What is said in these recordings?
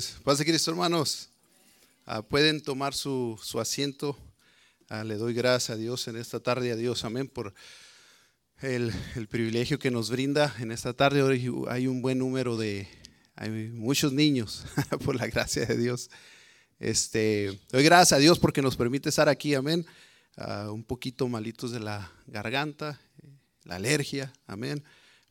Paz de Cristo, hermanos. Ah, pueden tomar su, asiento. Ah, le doy gracias a Dios en esta tarde, a Dios, amén, por el, privilegio que nos brinda en esta tarde. Hoy hay un buen número de, hay muchos niños, por la gracia de Dios. Este, doy gracias a Dios porque nos permite estar aquí, amén. Ah, un poquito malitos de la garganta, la alergia, amén.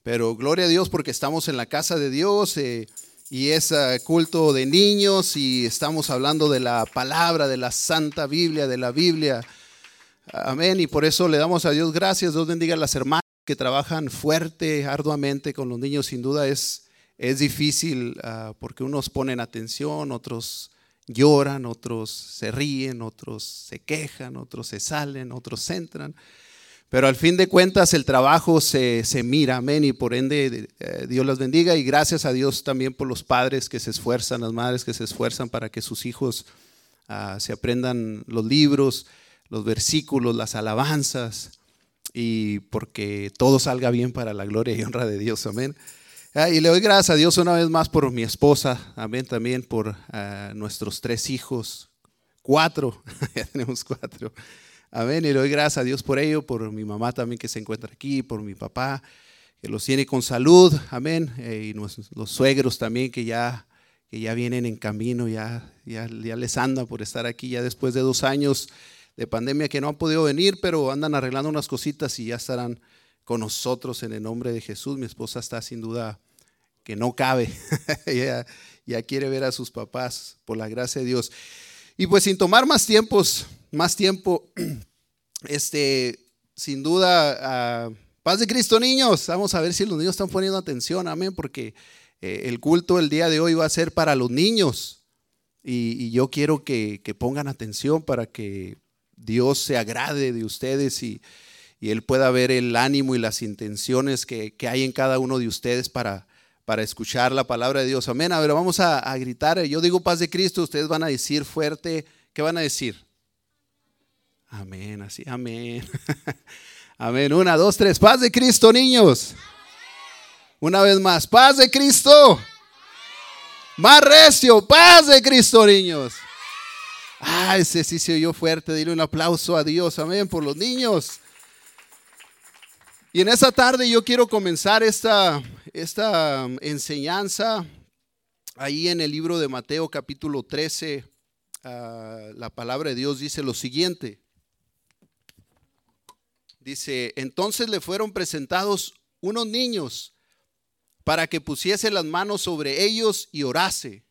Pero gloria a Dios porque estamos en la casa de Dios. Eh, y es culto de niños y estamos hablando de la palabra, de la Santa Biblia, de la Biblia. Amén. Y por eso le damos a Dios gracias. Dios bendiga a las hermanas que trabajan fuerte, arduamente con los niños. Sin duda es, es difícil ah, porque unos ponen atención, otros lloran, otros se ríen, otros se quejan, otros se salen, otros entran. Pero al fin de cuentas el trabajo se, mira, amén, y por ende eh, Dios las bendiga y gracias a Dios también por los padres que se esfuerzan, las madres que se esfuerzan para que sus hijos ah, se aprendan los libros, los versículos, las alabanzas y porque todo salga bien para la gloria y honra de Dios, amén. Ah, y le doy gracias a Dios una vez más por mi esposa, amén, también por ah, nuestros tres hijos, cuatro, ya tenemos cuatro. Amén. Y doy gracias a Dios por ello, por mi mamá también que se encuentra aquí, por mi papá, que los tiene con salud. Amén. Eh, y los suegros también que ya, que ya vienen en camino, ya, ya, ya les anda por estar aquí, ya después de dos años de pandemia que no han podido venir, pero andan arreglando unas cositas y ya estarán con nosotros en el nombre de Jesús. Mi esposa está sin duda que no cabe. ya, ya quiere ver a sus papás por la gracia de Dios. Y pues sin tomar más tiempos, más tiempo, este, sin duda, paz de Cristo, niños. Vamos a ver si los niños están poniendo atención, amén, porque eh, el culto el día de hoy va a ser para los niños. Y, yo quiero que, pongan atención para que Dios se agrade de ustedes y, Él pueda ver el ánimo y las intenciones que, hay en cada uno de ustedes para, para escuchar la palabra de Dios. Amén. A ver, vamos a, gritar. Yo digo paz de Cristo, ustedes van a decir fuerte. ¿Qué van a decir? Amén, así, amén. amén. Una, dos, tres. Paz de Cristo, niños. Una vez más, paz de Cristo. Más recio, paz de Cristo, niños. Ah, ese sí se oyó fuerte. Dile un aplauso a Dios, amén, por los niños. Y en esta tarde yo quiero comenzar esta, esta um, enseñanza ahí en el libro de Mateo capítulo 13. Ah, la palabra de Dios dice lo siguiente. Dice, entonces le fueron presentados unos niños para que pusiese las manos sobre ellos y orase.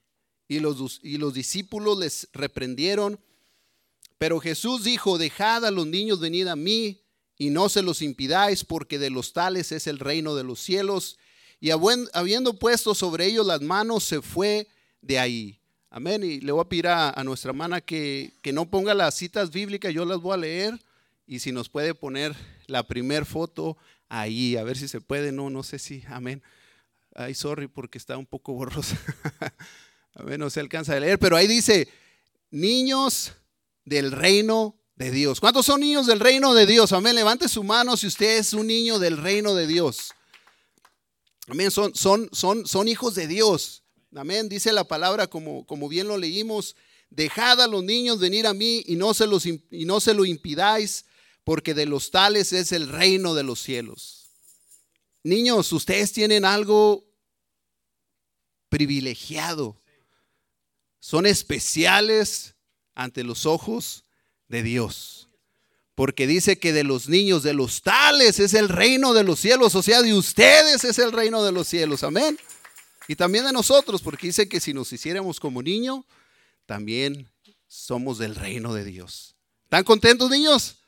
Y los, y los discípulos les reprendieron. Pero Jesús dijo, dejad a los niños venir a mí y no se los impidáis, porque de los tales es el reino de los cielos. Y habiendo puesto sobre ellos las manos, se fue de ahí. Amén. Y le voy a pedir a, nuestra hermana que, que, no ponga las citas bíblicas, yo las voy a leer. Y si nos puede poner la primer foto ahí, a ver si se puede. No, no sé si. Amén. Ay, sorry, porque está un poco borrosa. Amén, no se alcanza a leer. Pero ahí dice: niños del reino de Dios. ¿Cuántos son niños del reino de Dios? Amén. Levante su mano si usted es un niño del reino de Dios. Amén. Son, son, son, son hijos de Dios. Amén. Dice la palabra como, como bien lo leímos. Dejad a los niños venir a mí y no, se los, y no se lo impidáis, porque de los tales es el reino de los cielos. Niños, ustedes tienen algo privilegiado. Son especiales ante los ojos de Dios. Porque dice que de los niños, de los tales, es el reino de los cielos. O sea, de ustedes es el reino de los cielos. Amén. Y también de nosotros, porque dice que si nos hiciéramos como niño, también somos del reino de Dios. ¿Están contentos, niños?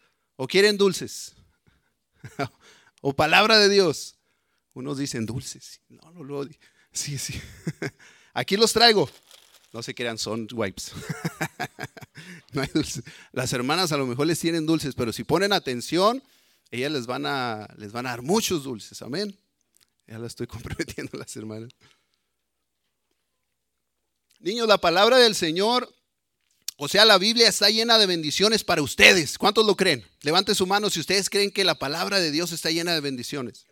¿O quieren dulces? ¿O palabra de Dios? Unos dicen dulces. No, no, no. Sí, sí. Aquí los traigo. No se crean, son wipes. Las hermanas a lo mejor les tienen dulces, pero si ponen atención, ellas les van a, les van a dar muchos dulces. Amén. Ya la estoy comprometiendo las hermanas. Niños, la palabra del Señor, o sea, la Biblia está llena de bendiciones para ustedes. ¿Cuántos lo creen? Levanten su mano si ustedes creen que la palabra de Dios está llena de bendiciones.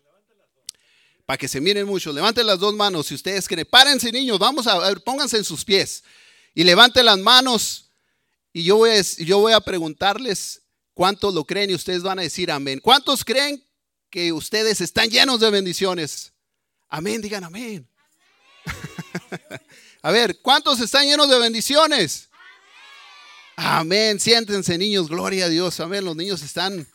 para que se miren mucho. Levanten las dos manos si ustedes creen. Párense, niños, vamos a ver, pónganse en sus pies. Y levanten las manos. Y yo voy, a, yo voy a preguntarles cuántos lo creen y ustedes van a decir amén. ¿Cuántos creen que ustedes están llenos de bendiciones? Amén, digan amén. a ver, ¿cuántos están llenos de bendiciones? Amén. Siéntense, niños, gloria a Dios. Amén. Los niños están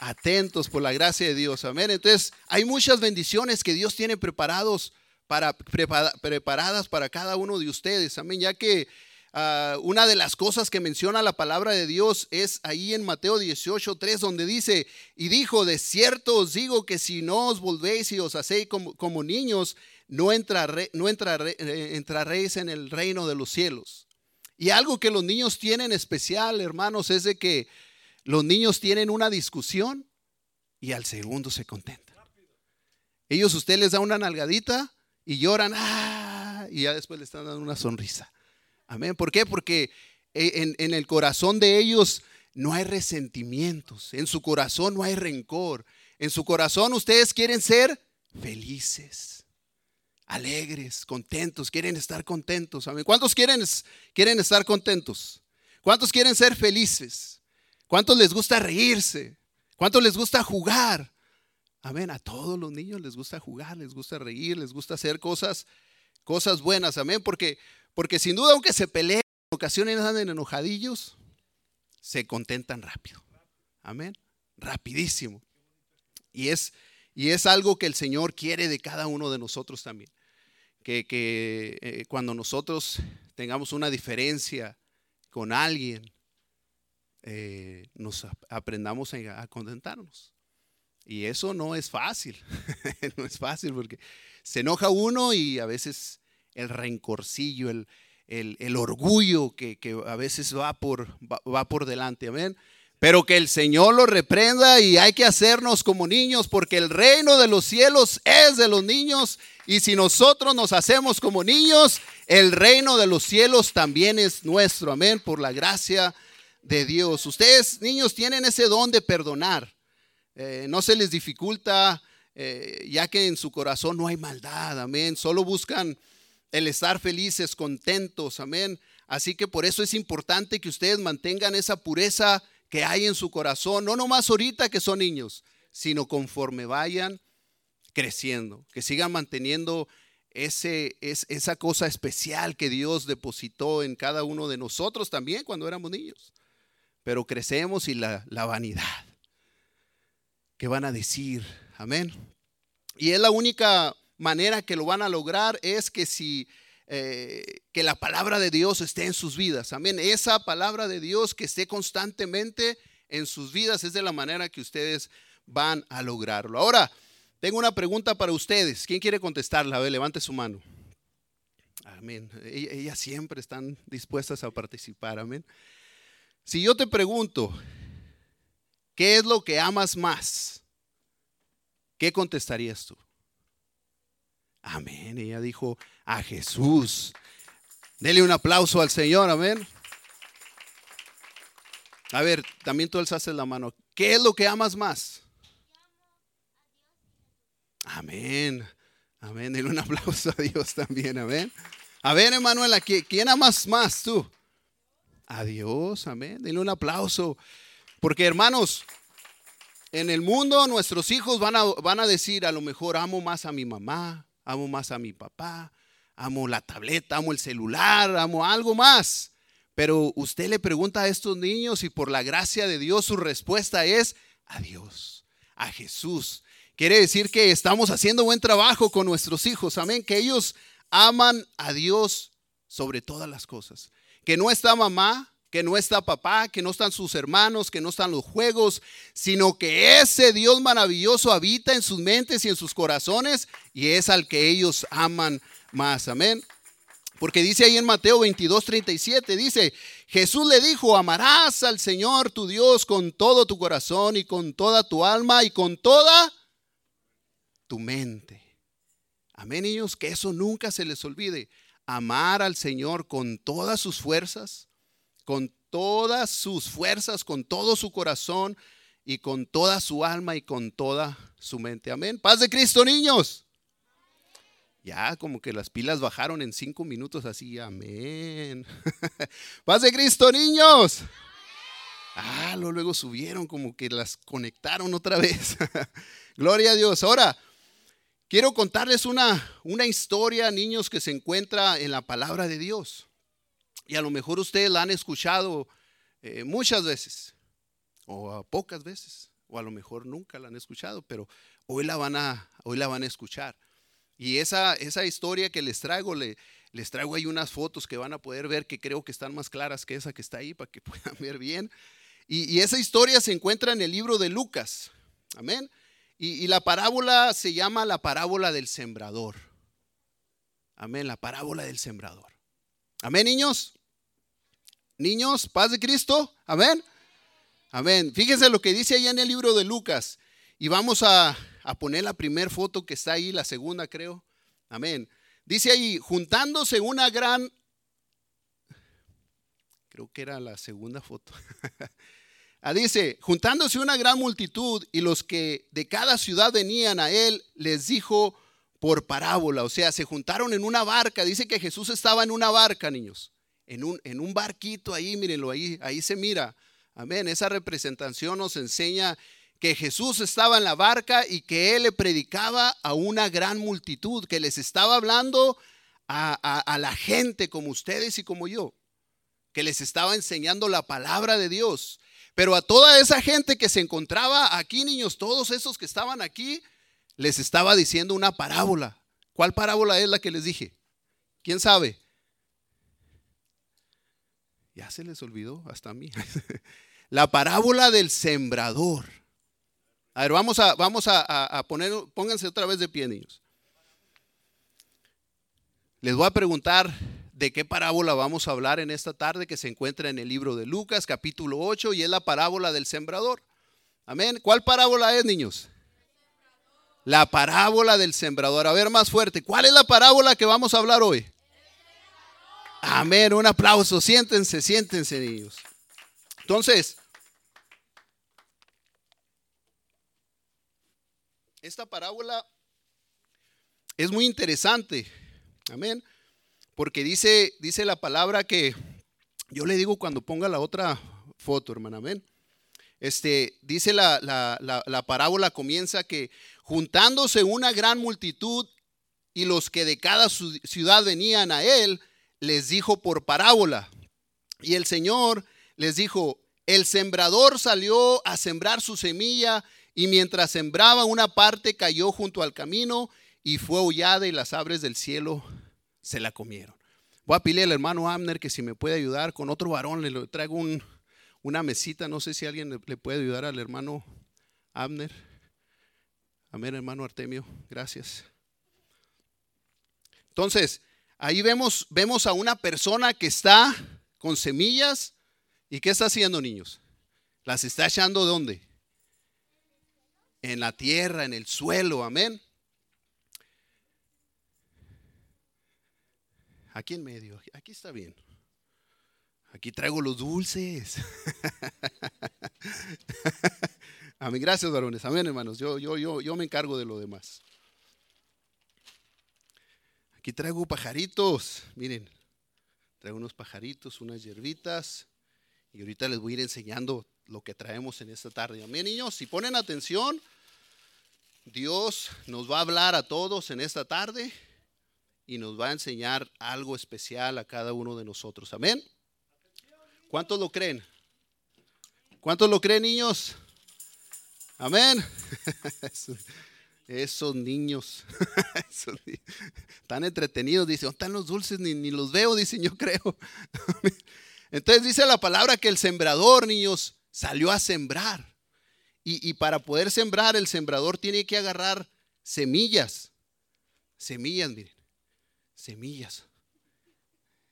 atentos por la gracia de Dios. Amén. Entonces, hay muchas bendiciones que Dios tiene preparados para, preparadas para cada uno de ustedes. Amén. Ya que ah, una de las cosas que menciona la palabra de Dios es ahí en Mateo 18, 3, donde dice, y dijo, de cierto os digo que si no os volvéis y os hacéis como, niños, no, entraré, no eh, entraréis en el reino de los cielos. Y algo que los niños tienen especial, hermanos, es de que los niños tienen una discusión y al segundo se contentan. Ellos usted les da una nalgadita y lloran, ¡ah! y ya después le están dando una sonrisa. Amén. ¿Por qué? Porque en, en el corazón de ellos no hay resentimientos, en su corazón no hay rencor, en su corazón ustedes quieren ser felices, alegres, contentos, quieren estar contentos. Amén. ¿Cuántos quieren, quieren estar contentos? ¿Cuántos quieren ser felices? ¿Cuántos les gusta reírse? ¿Cuántos les gusta jugar? Amén. A todos los niños les gusta jugar, les gusta reír, les gusta hacer cosas, cosas buenas. Amén. Porque, porque sin duda, aunque se peleen, en ocasiones andan enojadillos, se contentan rápido. Amén. Rapidísimo. Y es, y es algo que el Señor quiere de cada uno de nosotros también. Que, que eh, cuando nosotros tengamos una diferencia con alguien, eh, nos aprendamos a, contentarnos. Y eso no es fácil, no es fácil porque se enoja uno y a veces el rencorcillo, el, el, orgullo que, a veces va por, va, por delante, amén. Pero que el Señor lo reprenda y hay que hacernos como niños porque el reino de los cielos es de los niños y si nosotros nos hacemos como niños, el reino de los cielos también es nuestro, amén, por la gracia de Dios. Ustedes, niños, tienen ese don de perdonar. Eh, no se les dificulta, eh, ya que en su corazón no hay maldad, amén. Solo buscan el estar felices, contentos, amén. Así que por eso es importante que ustedes mantengan esa pureza que hay en su corazón, no nomás ahorita que son niños, sino conforme vayan creciendo, que sigan manteniendo ese, es, esa cosa especial que Dios depositó en cada uno de nosotros también cuando éramos niños pero crecemos y la, vanidad. ¿Qué van a decir? Amén. Y es la única manera que lo van a lograr es que si eh, que la palabra de Dios esté en sus vidas. Amén. Esa palabra de Dios que esté constantemente en sus vidas es de la manera que ustedes van a lograrlo. Ahora, tengo una pregunta para ustedes. ¿Quién quiere contestarla? A ver, levante su mano. Amén. Ellas siempre están dispuestas a participar. Amén. Si yo te pregunto, ¿qué es lo que amas más? ¿Qué contestarías tú? Amén. Ella dijo, a Jesús. Dele un aplauso al Señor, amén. A ver, también tú alzaste la mano. ¿Qué es lo que amas más? Amén. Amén. Dele un aplauso a Dios también, amén. A ver, Emanuela, ¿quién amas más tú? a Dios, amén. Denle un aplauso. Porque hermanos, en el mundo nuestros hijos van a, van a decir, a lo mejor amo más a mi mamá, amo más a mi papá, amo la tableta, amo el celular, amo algo más. Pero usted le pregunta a estos niños y por la gracia de Dios su respuesta es a Dios, a Jesús. Quiere decir que estamos haciendo buen trabajo con nuestros hijos, amén, que ellos aman a Dios sobre todas las cosas que no está mamá, que no está papá, que no están sus hermanos, que no están los juegos, sino que ese Dios maravilloso habita en sus mentes y en sus corazones y es al que ellos aman más. Amén. Porque dice ahí en Mateo 22, 37, dice, Jesús le dijo, amarás al Señor tu Dios con todo tu corazón y con toda tu alma y con toda tu mente. Amén, niños, que eso nunca se les olvide amar al Señor con todas sus fuerzas, con todas sus fuerzas, con todo su corazón y con toda su alma y con toda su mente. Amén. Paz de Cristo, niños. Ya como que las pilas bajaron en cinco minutos así, amén. Paz de Cristo, niños. Ah, luego subieron como que las conectaron otra vez. Gloria a Dios. Ahora, quiero contarles una, una historia, niños, que se encuentra en la palabra de Dios. Y a lo mejor ustedes la han escuchado eh, muchas veces, o pocas veces, o a lo mejor nunca la han escuchado, pero hoy la van a, hoy la van a escuchar. Y esa, esa historia que les traigo, le, les traigo ahí unas fotos que van a poder ver que creo que están más claras que esa que está ahí para que puedan ver bien. Y, esa historia se encuentra en el libro de Lucas. Amén. Y, y, la parábola se llama la parábola del sembrador. Amén, la parábola del sembrador. Amén, niños. Niños, paz de Cristo. Amén. Amén. Fíjense lo que dice allá en el libro de Lucas. Y vamos a, a poner la primera foto que está ahí, la segunda creo. Amén. Dice ahí, juntándose una gran, creo que era la segunda foto. ah, dice, juntándose una gran multitud y los que de cada ciudad venían a él, les dijo por parábola, o sea, se juntaron en una barca. Dice que Jesús estaba en una barca, niños, en un, en un barquito ahí, mírenlo ahí, ahí se mira. Amén. Esa representación nos enseña que Jesús estaba en la barca y que él le predicaba a una gran multitud, que les estaba hablando a, la gente como ustedes y como yo, que les estaba enseñando la palabra de Dios. Pero a toda esa gente que se encontraba aquí, niños, todos esos que estaban aquí, les estaba diciendo una parábola. ¿Cuál parábola es la que les dije? ¿Quién sabe? Ya se les olvidó hasta a mí. la parábola del sembrador. A ver, vamos a, vamos a, poner, pónganse otra vez de pie, niños. Les voy a preguntar de qué parábola vamos a hablar en esta tarde que se encuentra en el libro de Lucas, capítulo 8, y es la parábola del sembrador. Amén. ¿Cuál parábola es, niños? La parábola del sembrador. A ver, más fuerte. ¿Cuál es la parábola que vamos a hablar hoy? Amén. Un aplauso. Siéntense, siéntense, niños. Entonces, Esta parábola es muy interesante. Amén. Porque dice, dice la palabra que yo le digo cuando ponga la otra foto, hermano. Amén. Este, dice la, la parábola comienza que juntándose una gran multitud y los que de cada ciudad venían a él, les dijo por parábola. Y el Señor les dijo, el sembrador salió a sembrar su semilla y mientras sembraba una parte cayó junto al camino y fue hollada y las aves del cielo se la comieron. Voy a pedirle al hermano Amner que si me puede ayudar con otro varón, le traigo una mesita, no sé si alguien le, puede ayudar al hermano Amner. Amén, hermano Artemio, gracias. Entonces, ahí vemos, vemos a una persona que está con semillas y ¿qué está haciendo, niños? Las está echando dónde? En la tierra, en el suelo, amén. Aquí en medio, aquí está bien. Aquí traigo los dulces. Amén, gracias varones. Amén, hermanos. Yo, yo, yo, yo me encargo de lo demás. Aquí traigo pajaritos. Miren, traigo unos pajaritos, unas hierbitas. Y ahorita les voy a ir enseñando lo que traemos en esta tarde. Amén, niños. Si ponen atención, Dios nos va a hablar a todos en esta tarde y nos va a enseñar algo especial a cada uno de nosotros. Amén. ¿Cuántos lo creen? ¿Cuántos lo creen, niños? Amén. Esos niños tan entretenidos, dice, ¿dónde están los dulces? Ni, ni los veo, dicen, yo creo. Entonces dice la palabra que el sembrador, niños, salió a sembrar. Y, para poder sembrar, el sembrador tiene que agarrar semillas. Semillas, miren. Semillas.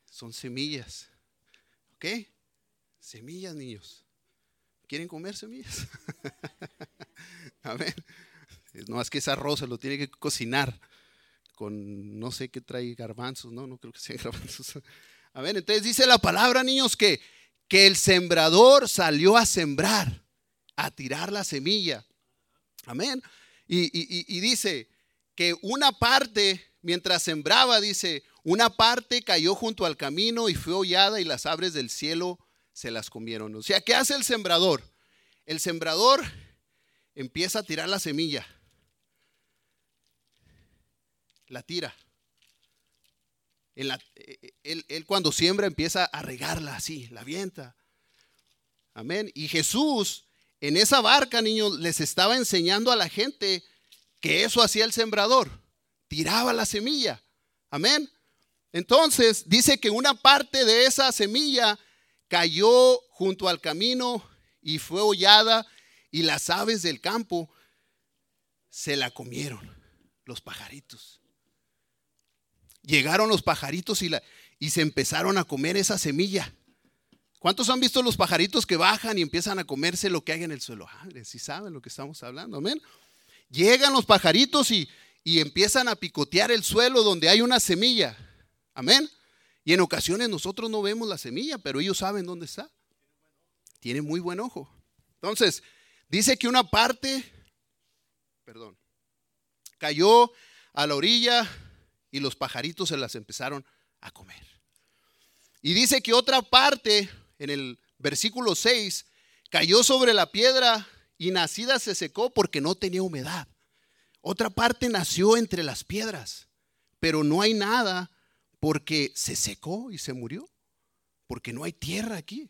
Son semillas. ¿Ok? Semillas, niños. ¿Quieren comer semillas? Amén. No, es que esa rosa lo tiene que cocinar con no sé qué trae garbanzos, no, no creo que sea garbanzos. Amén. Entonces dice la palabra, niños, que, que el sembrador salió a sembrar a tirar la semilla. Amén. Y, dice que una parte, mientras sembraba, dice, una parte cayó junto al camino y fue hollada y las aves del cielo se las comieron. O sea, ¿qué hace el sembrador? El sembrador empieza a tirar la semilla. La tira. Él, él, cuando siembra empieza a regarla así, la avienta. Amén. Y Jesús en esa barca, niños, les estaba enseñando a la gente que eso hacía el sembrador. Tiraba la semilla. Amén. Entonces dice que una parte de esa semilla cayó junto al camino y fue hollada y las aves del campo se la comieron, los pajaritos. Llegaron los pajaritos y, la, y se empezaron a comer esa semilla. ¿Cuántos han visto los pajaritos que bajan y empiezan a comerse lo que hay en el suelo? Si saben lo que estamos hablando, amén. Llegan los pajaritos y, y empiezan a picotear el suelo donde hay una semilla. Amén. Y en ocasiones nosotros no vemos la semilla, pero ellos saben dónde está. Tienen muy buen ojo. Entonces, dice que una parte, perdón, cayó a la orilla y los pajaritos se las empezaron a comer. Y dice que otra parte, en el versículo 6, cayó sobre la piedra y nacida se secó porque no tenía humedad. Otra parte nació entre las piedras, pero no hay nada porque se secó y se murió, porque no hay tierra aquí.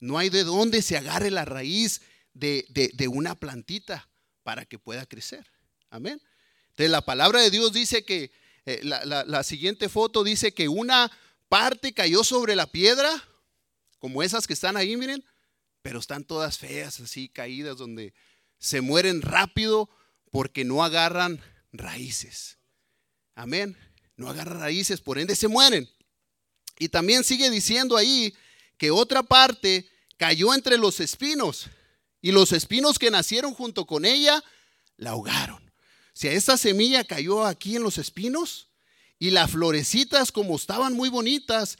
No hay de dónde se agarre la raíz de, una plantita para que pueda crecer. Amén. Entonces la palabra de Dios dice que, eh, la, siguiente foto dice que una parte cayó sobre la piedra, como esas que están ahí, miren, pero están todas feas, así caídas, donde se mueren rápido porque no agarran raíces. Amén no agarra raíces, por ende se mueren. Y también sigue diciendo ahí que otra parte cayó entre los espinos y los espinos que nacieron junto con ella la ahogaron. Si esta semilla cayó aquí en los espinos y las florecitas como estaban muy bonitas,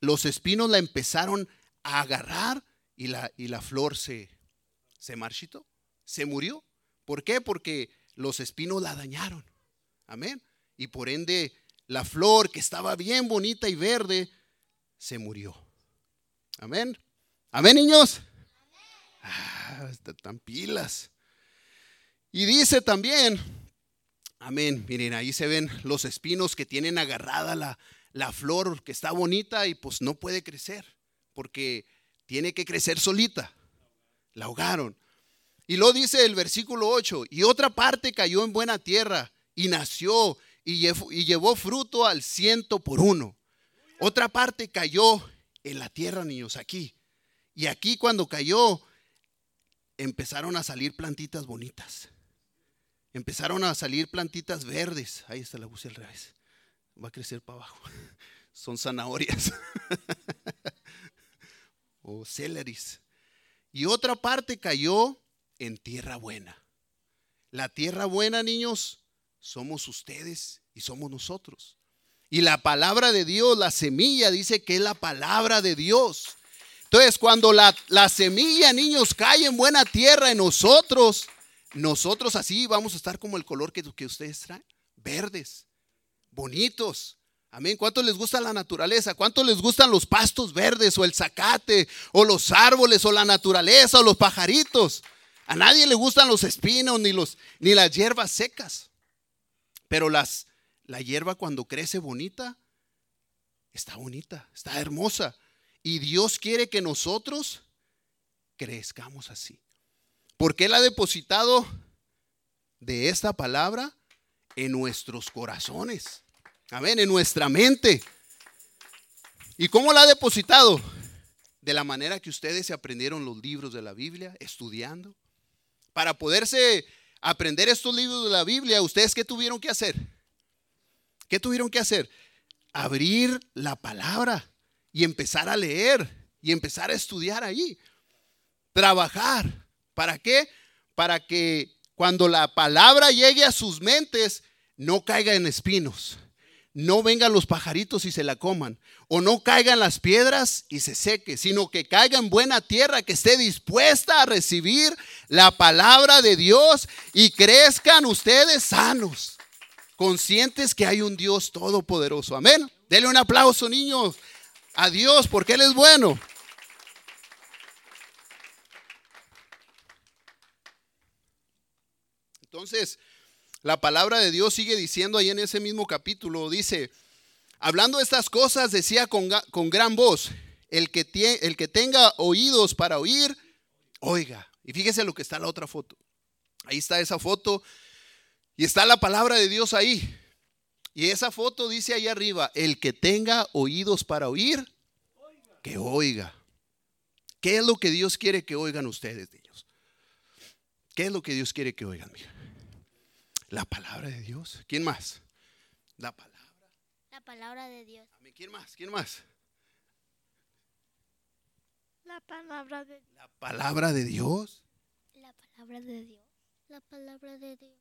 los espinos la empezaron a agarrar y la, y la flor se, se marchitó, se murió. ¿Por qué? Porque los espinos la dañaron. Amén. Y por ende la flor que estaba bien bonita y verde se murió. Amén. Amén, niños. Ah, están pilas. Y dice también, amén, miren, ahí se ven los espinos que tienen agarrada la, la flor que está bonita y pues no puede crecer, porque tiene que crecer solita. La ahogaron. Y lo dice el versículo 8, y otra parte cayó en buena tierra y nació y llevó fruto al ciento por uno. Otra parte cayó en la tierra, niños, aquí. Y aquí cuando cayó, empezaron a salir plantitas bonitas. Empezaron a salir plantitas verdes. Ahí está la puse al revés. Va a crecer para abajo. Son zanahorias. o celeris. Y otra parte cayó en tierra buena. La tierra buena, niños, somos ustedes y somos nosotros. Y la palabra de Dios, la semilla, dice que es la palabra de Dios. Entonces, cuando la, semilla, niños, cae en buena tierra en nosotros, nosotros así vamos a estar como el color que, que ustedes traen, verdes, bonitos. Amén. ¿Cuántos les gusta la naturaleza? ¿Cuántos les gustan los pastos verdes o el zacate o los árboles o la naturaleza o los pajaritos? A nadie le gustan los espinos ni, los, ni las hierbas secas. Pero las, la hierba cuando crece bonita, está bonita, está hermosa. Y Dios quiere que nosotros crezcamos así. Porque Él ha depositado de esta palabra en nuestros corazones. Amén, en nuestra mente. ¿Y cómo la ha depositado? De la manera que ustedes se aprendieron los libros de la Biblia, estudiando. Para poderse aprender estos libros de la Biblia, ¿ustedes qué tuvieron que hacer? ¿Qué tuvieron que hacer? Abrir la palabra y empezar a leer y empezar a estudiar ahí. Trabajar. ¿Para qué? Para que cuando la palabra llegue a sus mentes, no caiga en espinos no vengan los pajaritos y se la coman, o no caigan las piedras y se seque, sino que caiga en buena tierra, que esté dispuesta a recibir la palabra de Dios y crezcan ustedes sanos. conscientes que hay un Dios todopoderoso. Amén. Dele un aplauso, niños, a Dios, porque Él es bueno. Entonces, la palabra de Dios sigue diciendo ahí en ese mismo capítulo, dice, hablando de estas cosas, decía con, con gran voz, el que, el que tenga oídos para oír, oiga. Y fíjese lo que está en la otra foto. Ahí está esa foto y está la palabra de Dios ahí. Y esa foto dice ahí arriba, el que tenga oídos para oír, que oiga. ¿Qué es lo que Dios quiere que oigan ustedes, niños? ¿Qué es lo que Dios quiere que oigan? La palabra de Dios. ¿Quién más? La palabra. La palabra de Dios. ¿Quién más? ¿Quién más? La palabra de Dios. La palabra de Dios. La palabra de Dios. La palabra de Dios.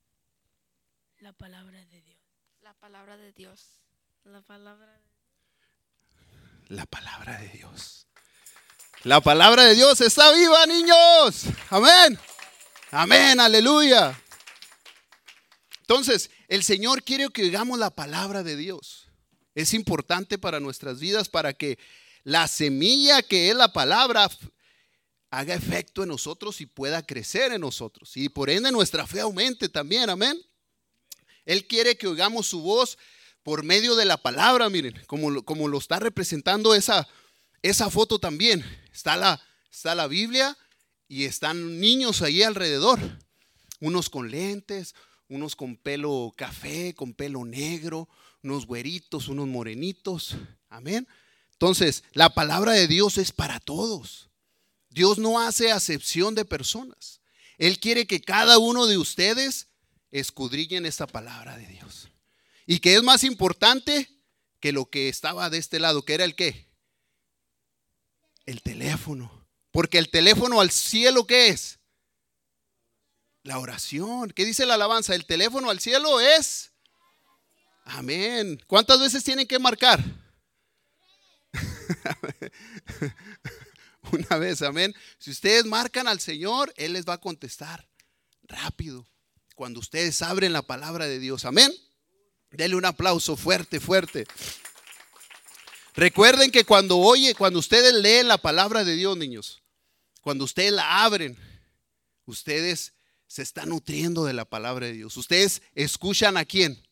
La palabra de Dios. La palabra de Dios. La palabra de La palabra de Dios. La palabra de Dios está viva, niños. Amén. Amén, aleluya. Entonces, el Señor quiere que oigamos la palabra de Dios. Es importante para nuestras vidas para que la semilla que es la palabra haga efecto en nosotros y pueda crecer en nosotros. Y por ende nuestra fe aumente también, amén. Él quiere que oigamos su voz por medio de la palabra, miren, como, como lo está representando esa, esa foto también. Está la, está la Biblia y están niños ahí alrededor, unos con lentes, unos con pelo café, con pelo negro, unos güeritos, unos morenitos. Amén. Entonces, la palabra de Dios es para todos. Dios no hace acepción de personas. Él quiere que cada uno de ustedes escudriñen esta palabra de Dios. Y que es más importante que lo que estaba de este lado, que era el qué? El teléfono. Porque el teléfono al cielo, ¿qué es? La oración. ¿Qué dice la alabanza? El teléfono al cielo es... Amén. ¿Cuántas veces tienen que marcar? Una vez, amén. Si ustedes marcan al Señor, Él les va a contestar rápido. Cuando ustedes abren la palabra de Dios, amén. Denle un aplauso fuerte, fuerte. Recuerden que cuando oye, cuando ustedes leen la palabra de Dios, niños, cuando ustedes la abren, ustedes se están nutriendo de la palabra de Dios. Ustedes escuchan a quién?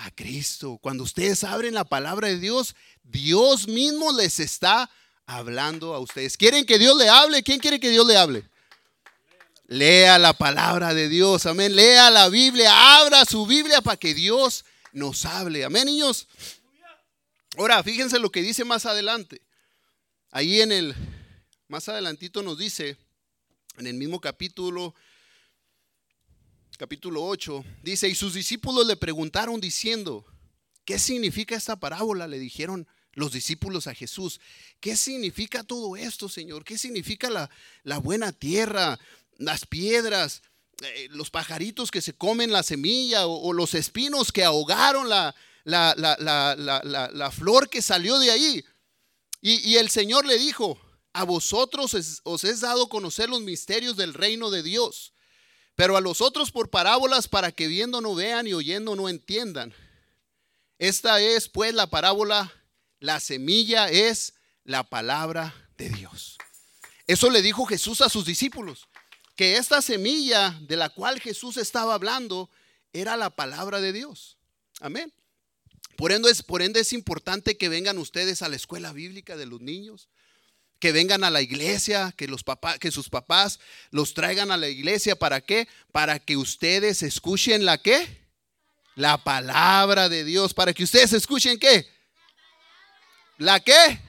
a Cristo. Cuando ustedes abren la palabra de Dios, Dios mismo les está hablando a ustedes. ¿Quieren que Dios le hable? ¿Quién quiere que Dios le hable? Lea la palabra de Dios, amén. Lea la Biblia, abra su Biblia para que Dios nos hable. Amén, niños. Ahora, fíjense lo que dice más adelante. Ahí en el, más adelantito nos dice, en el mismo capítulo capítulo 8, dice, y sus discípulos le preguntaron diciendo, ¿qué significa esta parábola? Le dijeron los discípulos a Jesús, ¿qué significa todo esto, Señor? ¿Qué significa la, la buena tierra, las piedras, eh, los pajaritos que se comen la semilla o, los espinos que ahogaron la, la, la, flor que salió de ahí? Y, y el Señor le dijo, a vosotros os es dado conocer los misterios del reino de Dios pero a los otros por parábolas para que viendo no vean y oyendo no entiendan. Esta es pues la parábola, la semilla es la palabra de Dios. Eso le dijo Jesús a sus discípulos, que esta semilla de la cual Jesús estaba hablando era la palabra de Dios. Amén. Por ende, es, por ende es importante que vengan ustedes a la escuela bíblica de los niños, que vengan a la iglesia, que, los papás, que sus papás los traigan a la iglesia. ¿Para qué? Para que ustedes escuchen la qué? La palabra de Dios. Para que ustedes escuchen qué? ¿La qué?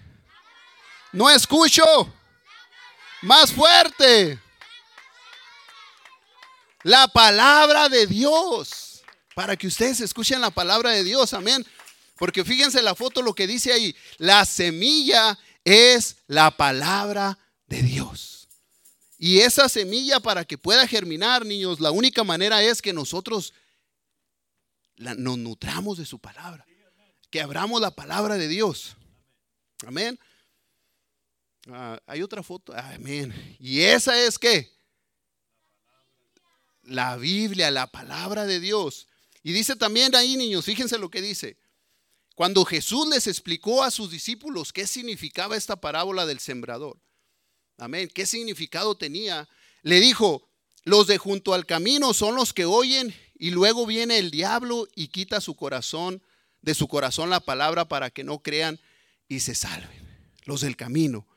No escucho. Más fuerte. La palabra de Dios. Para que ustedes escuchen la palabra de Dios. Amén. Porque fíjense la foto lo que dice ahí. La semilla es la palabra de Dios. Y esa semilla para que pueda germinar, niños, la única manera es que nosotros nos nutramos de su palabra, que abramos la palabra de Dios. Amén. Ah, hay otra foto. Amén. Y esa es que La Biblia, la palabra de Dios. Y dice también ahí, niños, fíjense lo que dice. Cuando Jesús les explicó a sus discípulos qué significaba esta parábola del sembrador, amén, qué significado tenía, le dijo, los de junto al camino son los que oyen y luego viene el diablo y quita su corazón, de su corazón la palabra para que no crean y se salven. Los del camino,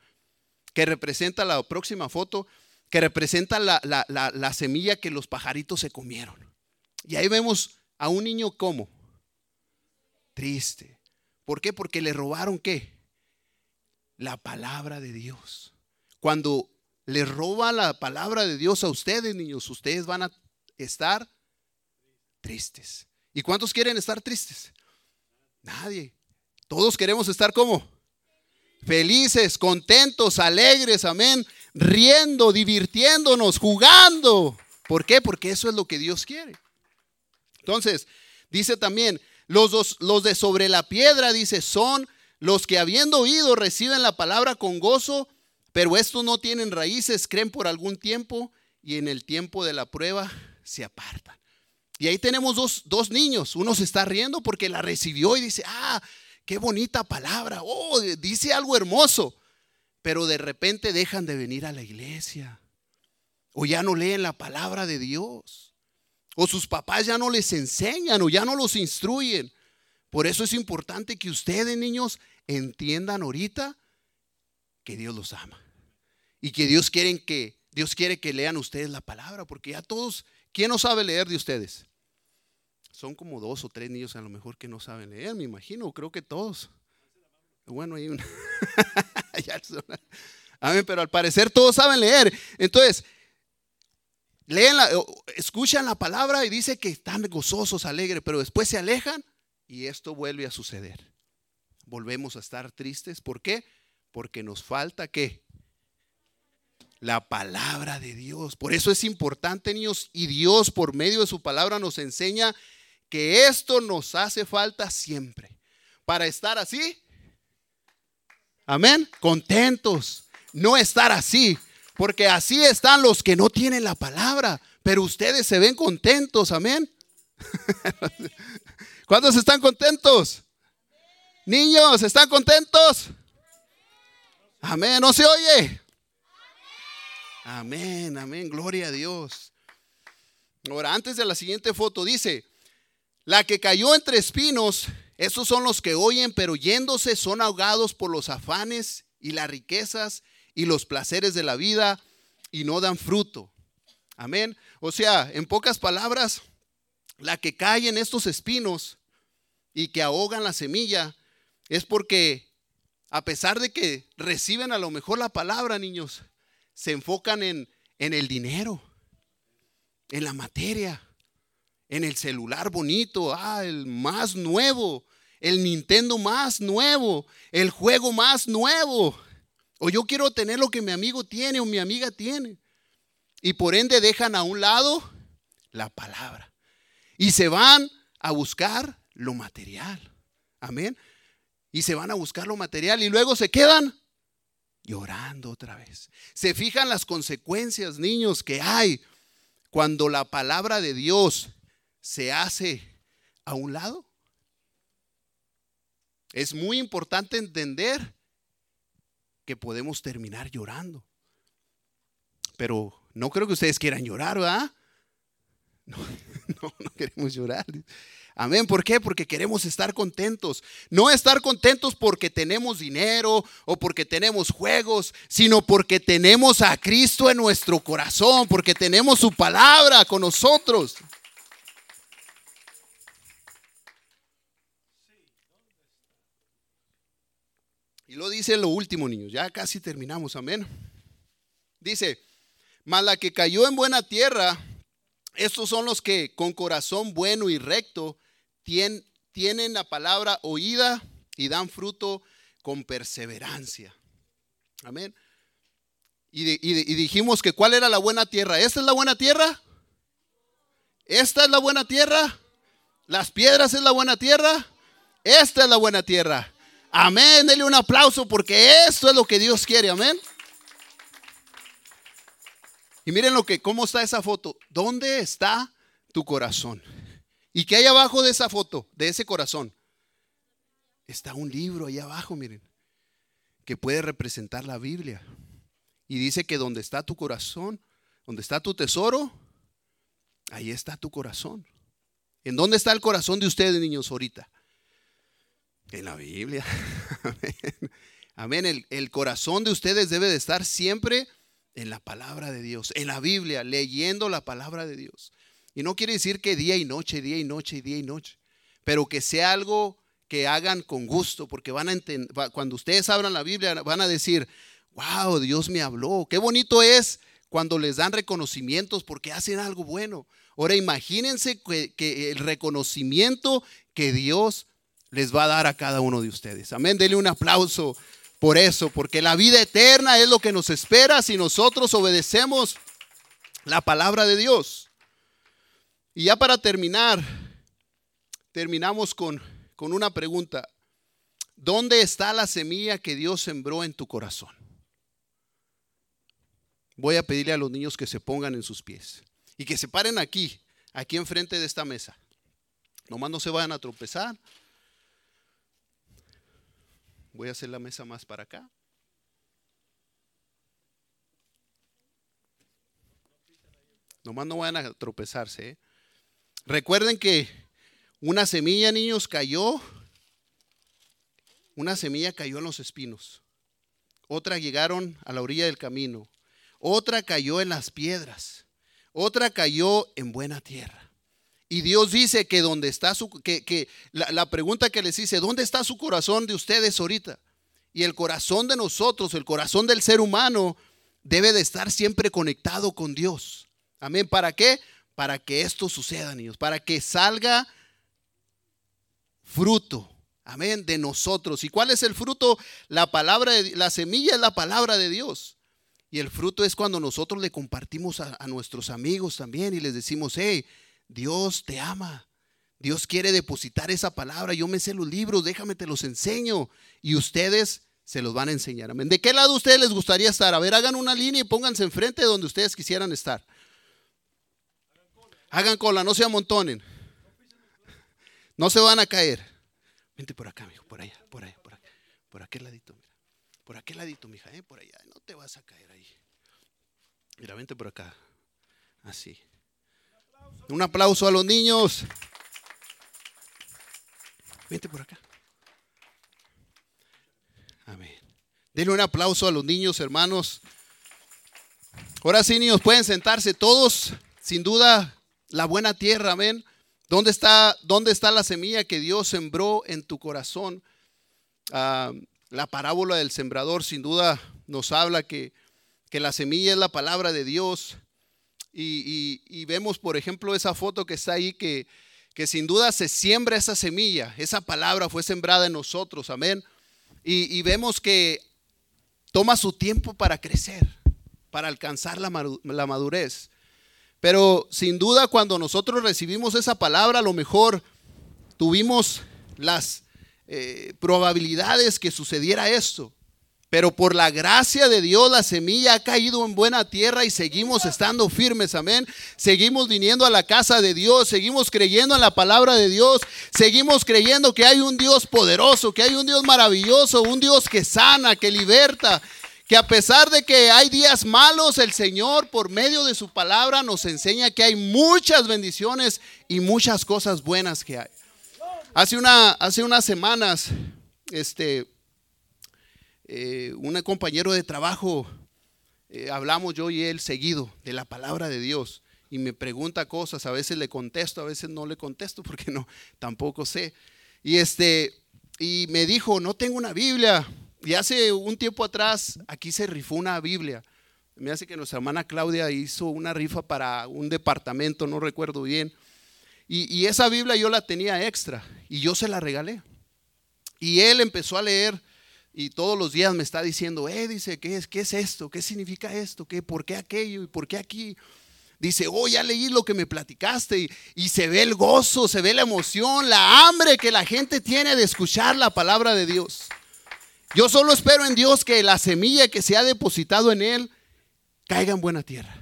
que representa la próxima foto, que representa la, la semilla que los pajaritos se comieron. Y ahí vemos a un niño como triste. ¿Por qué? Porque le robaron qué? La palabra de Dios. Cuando le roba la palabra de Dios a ustedes, niños, ustedes van a estar tristes. ¿Y cuántos quieren estar tristes? Nadie. Todos queremos estar como felices, contentos, alegres, amén, riendo, divirtiéndonos, jugando. ¿Por qué? Porque eso es lo que Dios quiere. Entonces, dice también, los, los de sobre la piedra, dice, son los que habiendo oído reciben la palabra con gozo, pero estos no tienen raíces, creen por algún tiempo y en el tiempo de la prueba se apartan. Y ahí tenemos dos, dos niños. Uno se está riendo porque la recibió y dice, ah, qué bonita palabra. Oh, dice algo hermoso. Pero de repente dejan de venir a la iglesia. O ya no leen la palabra de Dios. O sus papás ya no les enseñan o ya no los instruyen. Por eso es importante que ustedes, niños, entiendan ahorita que Dios los ama. Y que Dios quiere que Dios quiere que lean ustedes la palabra, porque ya todos, ¿quién no sabe leer de ustedes? Son como dos o tres niños a lo mejor que no saben leer, me imagino, creo que todos. Bueno, hay una. Amén, pero al parecer todos saben leer. Entonces, leen la, escuchan la palabra y dice que están gozosos, alegres, pero después se alejan y esto vuelve a suceder. Volvemos a estar tristes. ¿Por qué? Porque nos falta qué? La palabra de Dios. Por eso es importante, niños, y Dios por medio de su palabra nos enseña que esto nos hace falta siempre. Para estar así, amén, contentos. No estar así, porque así están los que no tienen la palabra, pero ustedes se ven contentos, amén. ¿Cuántos están contentos? Niños, ¿están contentos? Amén, ¿no se oye? Amén, amén, gloria a Dios. Ahora, antes de la siguiente foto, dice, la que cayó entre espinos, esos son los que oyen, pero yéndose son ahogados por los afanes y las riquezas y los placeres de la vida y no dan fruto. Amén. O sea, en pocas palabras, la que cae en estos espinos y que ahogan la semilla es porque a pesar de que reciben a lo mejor la palabra, niños, se enfocan en, en el dinero, en la materia, en el celular bonito, ah, el más nuevo, el Nintendo más nuevo, el juego más nuevo. O yo quiero tener lo que mi amigo tiene o mi amiga tiene. Y por ende dejan a un lado la palabra. Y se van a buscar lo material. Amén. Y se van a buscar lo material y luego se quedan llorando otra vez. Se fijan las consecuencias, niños, que hay cuando la palabra de Dios se hace a un lado. Es muy importante entender que podemos terminar llorando. Pero no creo que ustedes quieran llorar, ¿verdad? No, no, queremos llorar. Amén. ¿Por qué? Porque queremos estar contentos. No estar contentos porque tenemos dinero o porque tenemos juegos, sino porque tenemos a Cristo en nuestro corazón, porque tenemos su palabra con nosotros. Y lo dice lo último, niños. Ya casi terminamos, amén. Dice, mas la que cayó en buena tierra, estos son los que con corazón bueno y recto tienen la palabra oída y dan fruto con perseverancia. Amén. Y, y, dijimos que cuál era la buena tierra. ¿Esta es la buena tierra? ¿Esta es la buena tierra? ¿Las piedras es la buena tierra? Esta es la buena tierra. Amén. Dele un aplauso porque esto es lo que Dios quiere. Amén. Y miren lo que, cómo está esa foto. ¿Dónde está tu corazón? ¿Y qué hay abajo de esa foto, de ese corazón? Está un libro ahí abajo, miren, que puede representar la Biblia. Y dice que donde está tu corazón, donde está tu tesoro, ahí está tu corazón. ¿En dónde está el corazón de ustedes, niños, ahorita? En la Biblia. Amén. El, el, corazón de ustedes debe de estar siempre en la palabra de Dios, en la Biblia, leyendo la palabra de Dios. Y no quiere decir que día y noche, día y noche, día y noche, pero que sea algo que hagan con gusto, porque van a entender, cuando ustedes abran la Biblia, van a decir, wow, Dios me habló. Qué bonito es cuando les dan reconocimientos porque hacen algo bueno. Ahora imagínense que, el reconocimiento que Dios les va a dar a cada uno de ustedes. Amén, denle un aplauso por eso, porque la vida eterna es lo que nos espera si nosotros obedecemos la palabra de Dios. Y ya para terminar, terminamos con, con una pregunta. ¿Dónde está la semilla que Dios sembró en tu corazón? Voy a pedirle a los niños que se pongan en sus pies y que se paren aquí, aquí enfrente de esta mesa. Nomás no se vayan a tropezar. Voy a hacer la mesa más para acá. Nomás no vayan a tropezarse. ¿eh? Recuerden que una semilla, niños, cayó. Una semilla cayó en los espinos. Otra llegaron a la orilla del camino. Otra cayó en las piedras. Otra cayó en buena tierra. Y Dios dice que donde está su, que, que la, la pregunta que les hice, ¿dónde está su corazón de ustedes ahorita? Y el corazón de nosotros, el corazón del ser humano, debe de estar siempre conectado con Dios. Amén. ¿Para qué? Para que esto suceda, niños. Para que salga fruto. Amén. De nosotros. ¿Y cuál es el fruto? La palabra, de, la semilla es la palabra de Dios. Y el fruto es cuando nosotros le compartimos a, a nuestros amigos también y les decimos, hey, Dios te ama. Dios quiere depositar esa palabra. Yo me sé los libros, déjame te los enseño. Y ustedes se los van a enseñar. Amén. ¿De qué lado a ustedes les gustaría estar? A ver, hagan una línea y pónganse enfrente de donde ustedes quisieran estar. Hagan cola, no se amontonen. No se van a caer. Vente por acá, mijo, por allá, por allá, por acá. Por aquel ladito, mira. Por aquel ladito, mija, ¿eh? por allá. No te vas a caer ahí. Mira, vente por acá. Así. Un aplauso a los niños. Vente por acá. Amén. Denle un aplauso a los niños, hermanos. Ahora sí, niños, pueden sentarse todos. Sin duda, la buena tierra, amén. ¿Dónde está, dónde está la semilla que Dios sembró en tu corazón? Ah, la parábola del sembrador sin duda nos habla que, que la semilla es la palabra de Dios. Y, y, vemos, por ejemplo, esa foto que está ahí, que, que sin duda se siembra esa semilla. Esa palabra fue sembrada en nosotros, amén. Y, y vemos que toma su tiempo para crecer, para alcanzar la, la madurez. Pero sin duda cuando nosotros recibimos esa palabra, a lo mejor tuvimos las eh, probabilidades que sucediera esto. Pero por la gracia de Dios la semilla ha caído en buena tierra y seguimos estando firmes, amén. Seguimos viniendo a la casa de Dios, seguimos creyendo en la palabra de Dios, seguimos creyendo que hay un Dios poderoso, que hay un Dios maravilloso, un Dios que sana, que liberta, que a pesar de que hay días malos, el Señor por medio de su palabra nos enseña que hay muchas bendiciones y muchas cosas buenas que hay. Hace, una, hace unas semanas, este, eh, un compañero de trabajo, eh, hablamos yo y él seguido de la palabra de Dios y me pregunta cosas, a veces le contesto, a veces no le contesto porque no, tampoco sé. Y este, y me dijo, no tengo una Biblia. Y hace un tiempo atrás aquí se rifó una Biblia. Me hace que nuestra hermana Claudia hizo una rifa para un departamento, no recuerdo bien. Y, y, esa Biblia yo la tenía extra y yo se la regalé. Y él empezó a leer y todos los días me está diciendo, eh, dice, ¿qué es, qué es esto? ¿Qué significa esto? ¿Qué, ¿Por qué aquello? ¿Y por qué aquí? Dice, oh, ya leí lo que me platicaste y, y se ve el gozo, se ve la emoción, la hambre que la gente tiene de escuchar la palabra de Dios. Yo solo espero en Dios que la semilla que se ha depositado en él caiga en buena tierra.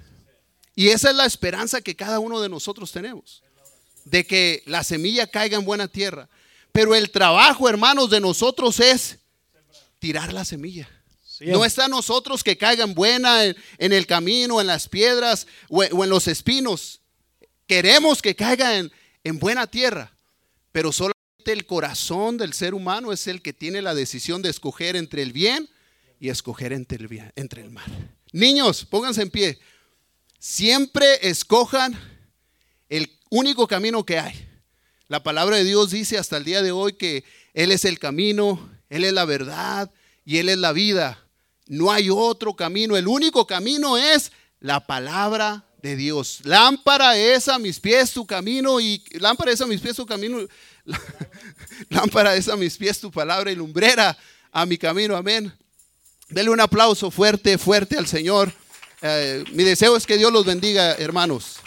Y esa es la esperanza que cada uno de nosotros tenemos, de que la semilla caiga en buena tierra. Pero el trabajo, hermanos, de nosotros es tirar la semilla. No está a nosotros que caiga en buena en, el camino, en las piedras o, en los espinos. Queremos que caiga en, en buena tierra, pero solamente el corazón del ser humano es el que tiene la decisión de escoger entre el bien y escoger entre el, bien, entre el mal. Niños, pónganse en pie. Siempre escojan el único camino que hay. La palabra de Dios dice hasta el día de hoy que Él es el camino, Él es la verdad y Él es la vida. No hay otro camino. El único camino es la palabra de Dios. Lámpara es a mis pies tu camino y lámpara es a mis pies tu camino. lámpara es a mis pies tu palabra y lumbrera a mi camino. Amén. Dele un aplauso fuerte, fuerte al Señor. Eh, mi deseo es que Dios los bendiga, hermanos.